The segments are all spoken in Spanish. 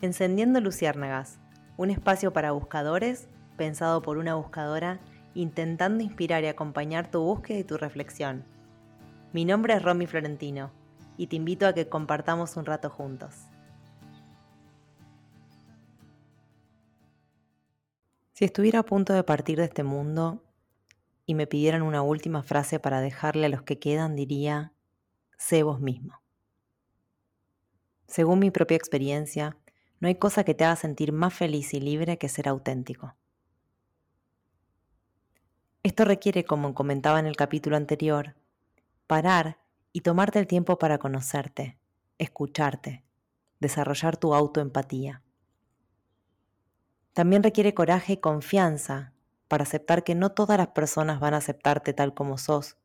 Encendiendo Luciérnagas, un espacio para buscadores pensado por una buscadora intentando inspirar y acompañar tu búsqueda y tu reflexión. Mi nombre es Romy Florentino y te invito a que compartamos un rato juntos. Si estuviera a punto de partir de este mundo y me pidieran una última frase para dejarle a los que quedan, diría, sé vos mismo. Según mi propia experiencia, no hay cosa que te haga sentir más feliz y libre que ser auténtico. Esto requiere, como comentaba en el capítulo anterior, parar y tomarte el tiempo para conocerte, escucharte, desarrollar tu autoempatía. También requiere coraje y confianza para aceptar que no todas las personas van a aceptarte tal como sos,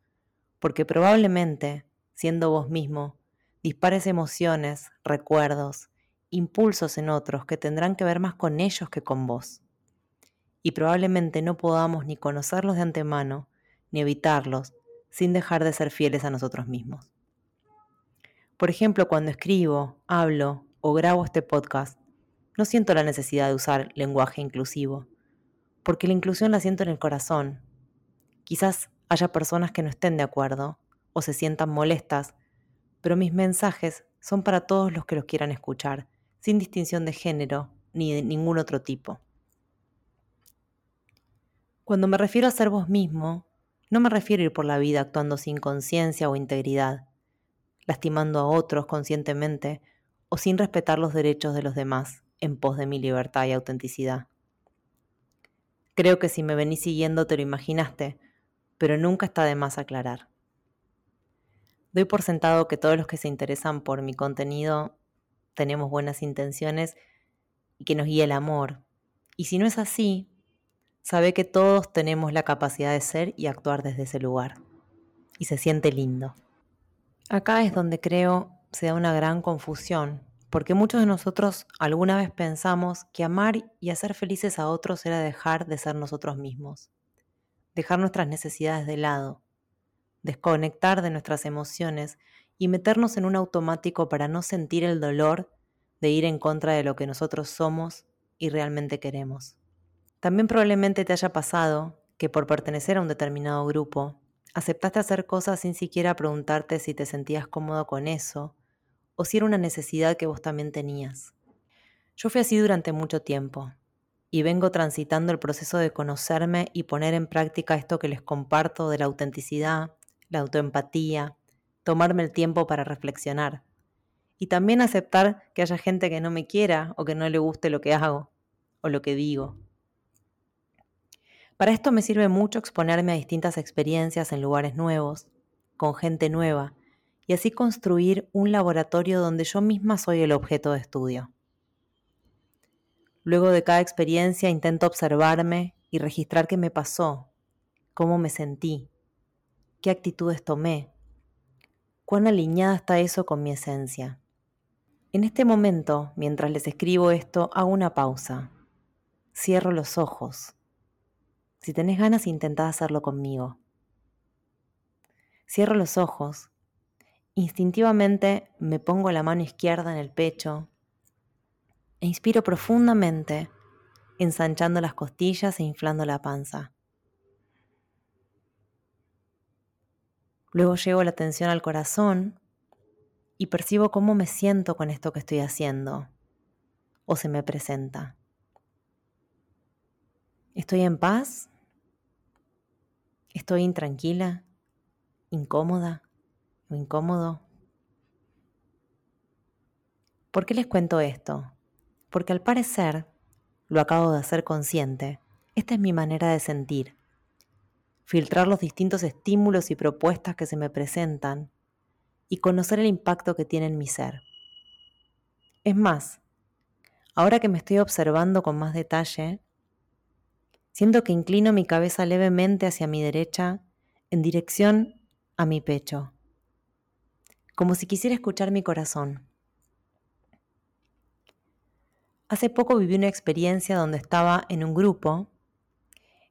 porque probablemente, siendo vos mismo, dispares emociones, recuerdos, impulsos en otros que tendrán que ver más con ellos que con vos. Y probablemente no podamos ni conocerlos de antemano, ni evitarlos, sin dejar de ser fieles a nosotros mismos. Por ejemplo, cuando escribo, hablo o grabo este podcast, no siento la necesidad de usar lenguaje inclusivo, porque la inclusión la siento en el corazón. Quizás haya personas que no estén de acuerdo o se sientan molestas, pero mis mensajes son para todos los que los quieran escuchar sin distinción de género ni de ningún otro tipo. Cuando me refiero a ser vos mismo, no me refiero a ir por la vida actuando sin conciencia o integridad, lastimando a otros conscientemente o sin respetar los derechos de los demás en pos de mi libertad y autenticidad. Creo que si me venís siguiendo te lo imaginaste, pero nunca está de más aclarar. Doy por sentado que todos los que se interesan por mi contenido tenemos buenas intenciones y que nos guía el amor. Y si no es así, sabe que todos tenemos la capacidad de ser y actuar desde ese lugar. Y se siente lindo. Acá es donde creo se da una gran confusión, porque muchos de nosotros alguna vez pensamos que amar y hacer felices a otros era dejar de ser nosotros mismos, dejar nuestras necesidades de lado, desconectar de nuestras emociones y meternos en un automático para no sentir el dolor de ir en contra de lo que nosotros somos y realmente queremos. También probablemente te haya pasado que por pertenecer a un determinado grupo, aceptaste hacer cosas sin siquiera preguntarte si te sentías cómodo con eso o si era una necesidad que vos también tenías. Yo fui así durante mucho tiempo y vengo transitando el proceso de conocerme y poner en práctica esto que les comparto de la autenticidad, la autoempatía, tomarme el tiempo para reflexionar. Y también aceptar que haya gente que no me quiera o que no le guste lo que hago o lo que digo. Para esto me sirve mucho exponerme a distintas experiencias en lugares nuevos, con gente nueva, y así construir un laboratorio donde yo misma soy el objeto de estudio. Luego de cada experiencia intento observarme y registrar qué me pasó, cómo me sentí, qué actitudes tomé, cuán alineada está eso con mi esencia. En este momento, mientras les escribo esto, hago una pausa. Cierro los ojos. Si tenés ganas, intentad hacerlo conmigo. Cierro los ojos. Instintivamente me pongo la mano izquierda en el pecho e inspiro profundamente, ensanchando las costillas e inflando la panza. Luego llevo la atención al corazón y percibo cómo me siento con esto que estoy haciendo o se me presenta. ¿Estoy en paz? ¿Estoy intranquila? ¿Incómoda? ¿O incómodo? ¿Por qué les cuento esto? Porque al parecer, lo acabo de hacer consciente, esta es mi manera de sentir filtrar los distintos estímulos y propuestas que se me presentan y conocer el impacto que tiene en mi ser. Es más, ahora que me estoy observando con más detalle, siento que inclino mi cabeza levemente hacia mi derecha en dirección a mi pecho, como si quisiera escuchar mi corazón. Hace poco viví una experiencia donde estaba en un grupo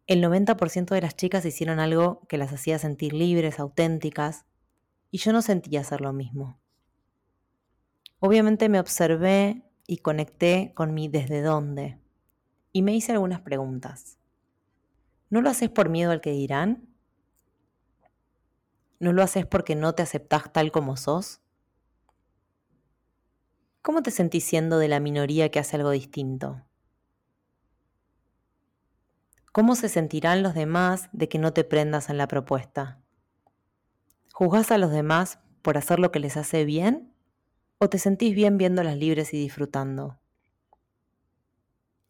el 90% de las chicas hicieron algo que las hacía sentir libres, auténticas, y yo no sentía hacer lo mismo. Obviamente me observé y conecté con mi desde dónde y me hice algunas preguntas. ¿No lo haces por miedo al que dirán? ¿No lo haces porque no te aceptás tal como sos? ¿Cómo te sentís siendo de la minoría que hace algo distinto? ¿Cómo se sentirán los demás de que no te prendas en la propuesta? ¿Juzgás a los demás por hacer lo que les hace bien? ¿O te sentís bien viéndolas libres y disfrutando?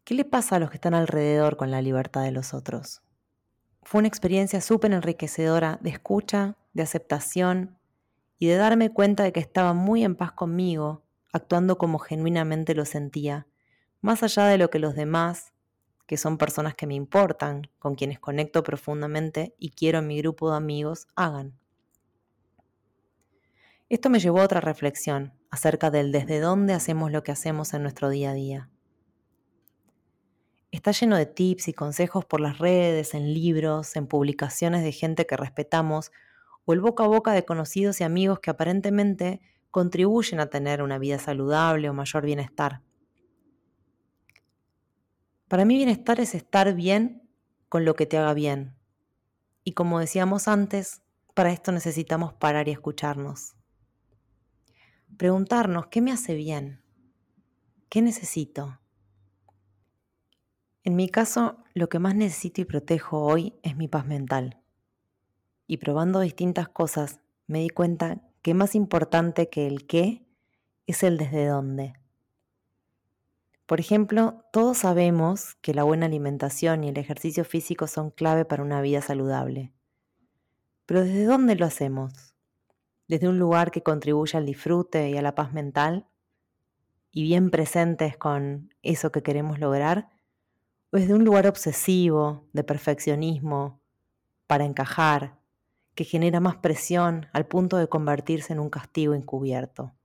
¿Qué le pasa a los que están alrededor con la libertad de los otros? Fue una experiencia súper enriquecedora de escucha, de aceptación y de darme cuenta de que estaba muy en paz conmigo, actuando como genuinamente lo sentía, más allá de lo que los demás, que son personas que me importan, con quienes conecto profundamente y quiero en mi grupo de amigos, hagan. Esto me llevó a otra reflexión acerca del desde dónde hacemos lo que hacemos en nuestro día a día. Está lleno de tips y consejos por las redes, en libros, en publicaciones de gente que respetamos o el boca a boca de conocidos y amigos que aparentemente contribuyen a tener una vida saludable o mayor bienestar. Para mí bienestar es estar bien con lo que te haga bien. Y como decíamos antes, para esto necesitamos parar y escucharnos. Preguntarnos, ¿qué me hace bien? ¿Qué necesito? En mi caso, lo que más necesito y protejo hoy es mi paz mental. Y probando distintas cosas, me di cuenta que más importante que el qué es el desde dónde. Por ejemplo, todos sabemos que la buena alimentación y el ejercicio físico son clave para una vida saludable. Pero ¿desde dónde lo hacemos? ¿Desde un lugar que contribuye al disfrute y a la paz mental? ¿Y bien presentes con eso que queremos lograr? o es de un lugar obsesivo, de perfeccionismo, para encajar, que genera más presión al punto de convertirse en un castigo encubierto.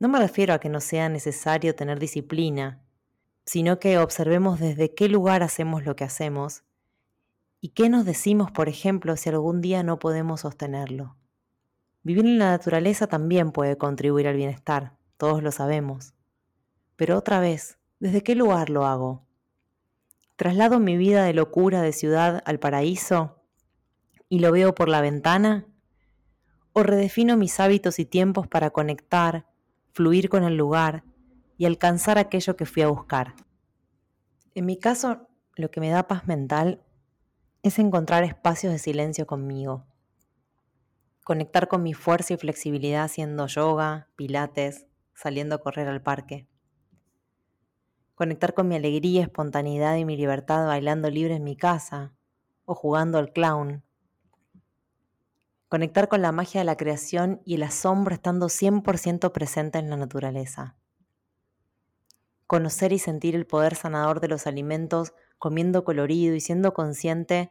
No me refiero a que no sea necesario tener disciplina, sino que observemos desde qué lugar hacemos lo que hacemos y qué nos decimos, por ejemplo, si algún día no podemos sostenerlo. Vivir en la naturaleza también puede contribuir al bienestar, todos lo sabemos. Pero otra vez, ¿Desde qué lugar lo hago? ¿Traslado mi vida de locura de ciudad al paraíso y lo veo por la ventana? ¿O redefino mis hábitos y tiempos para conectar, fluir con el lugar y alcanzar aquello que fui a buscar? En mi caso, lo que me da paz mental es encontrar espacios de silencio conmigo, conectar con mi fuerza y flexibilidad haciendo yoga, pilates, saliendo a correr al parque conectar con mi alegría, espontaneidad y mi libertad bailando libre en mi casa o jugando al clown. Conectar con la magia de la creación y el asombro estando 100% presente en la naturaleza. Conocer y sentir el poder sanador de los alimentos comiendo colorido y siendo consciente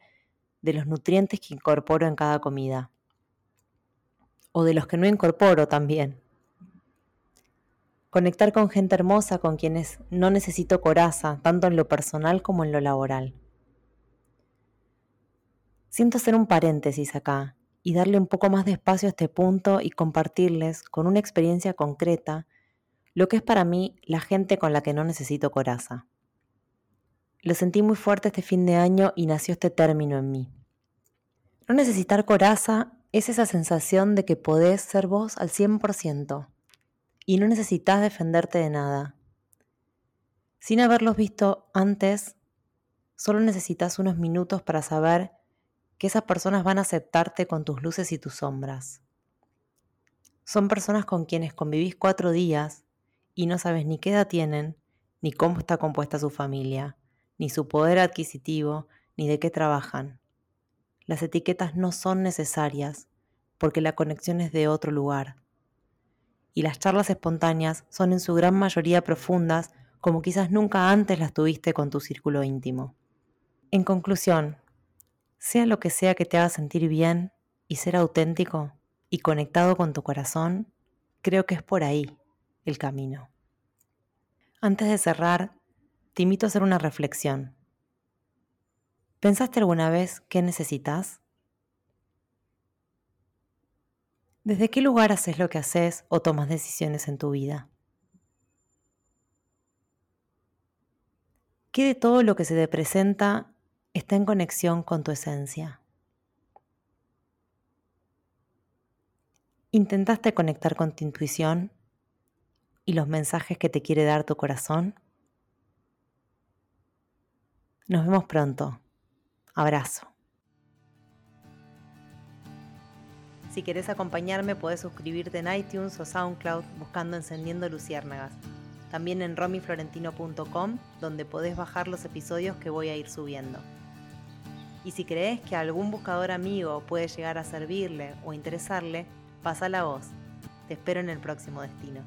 de los nutrientes que incorporo en cada comida. O de los que no incorporo también conectar con gente hermosa con quienes no necesito coraza, tanto en lo personal como en lo laboral. Siento hacer un paréntesis acá y darle un poco más de espacio a este punto y compartirles con una experiencia concreta lo que es para mí la gente con la que no necesito coraza. Lo sentí muy fuerte este fin de año y nació este término en mí. No necesitar coraza es esa sensación de que podés ser vos al 100%, y no necesitas defenderte de nada. Sin haberlos visto antes, solo necesitas unos minutos para saber que esas personas van a aceptarte con tus luces y tus sombras. Son personas con quienes convivís cuatro días y no sabes ni qué edad tienen, ni cómo está compuesta su familia, ni su poder adquisitivo, ni de qué trabajan. Las etiquetas no son necesarias porque la conexión es de otro lugar y las charlas espontáneas son en su gran mayoría profundas como quizás nunca antes las tuviste con tu círculo íntimo. En conclusión, sea lo que sea que te haga sentir bien y ser auténtico y conectado con tu corazón, creo que es por ahí el camino. Antes de cerrar, te invito a hacer una reflexión. ¿Pensaste alguna vez qué necesitas? ¿Desde qué lugar haces lo que haces o tomas decisiones en tu vida? ¿Qué de todo lo que se te presenta está en conexión con tu esencia? ¿Intentaste conectar con tu intuición y los mensajes que te quiere dar tu corazón? Nos vemos pronto. Abrazo. Si querés acompañarme, podés suscribirte en iTunes o SoundCloud buscando Encendiendo Luciérnagas. También en romiflorentino.com, donde podés bajar los episodios que voy a ir subiendo. Y si crees que algún buscador amigo puede llegar a servirle o interesarle, pasa la voz. Te espero en el próximo destino.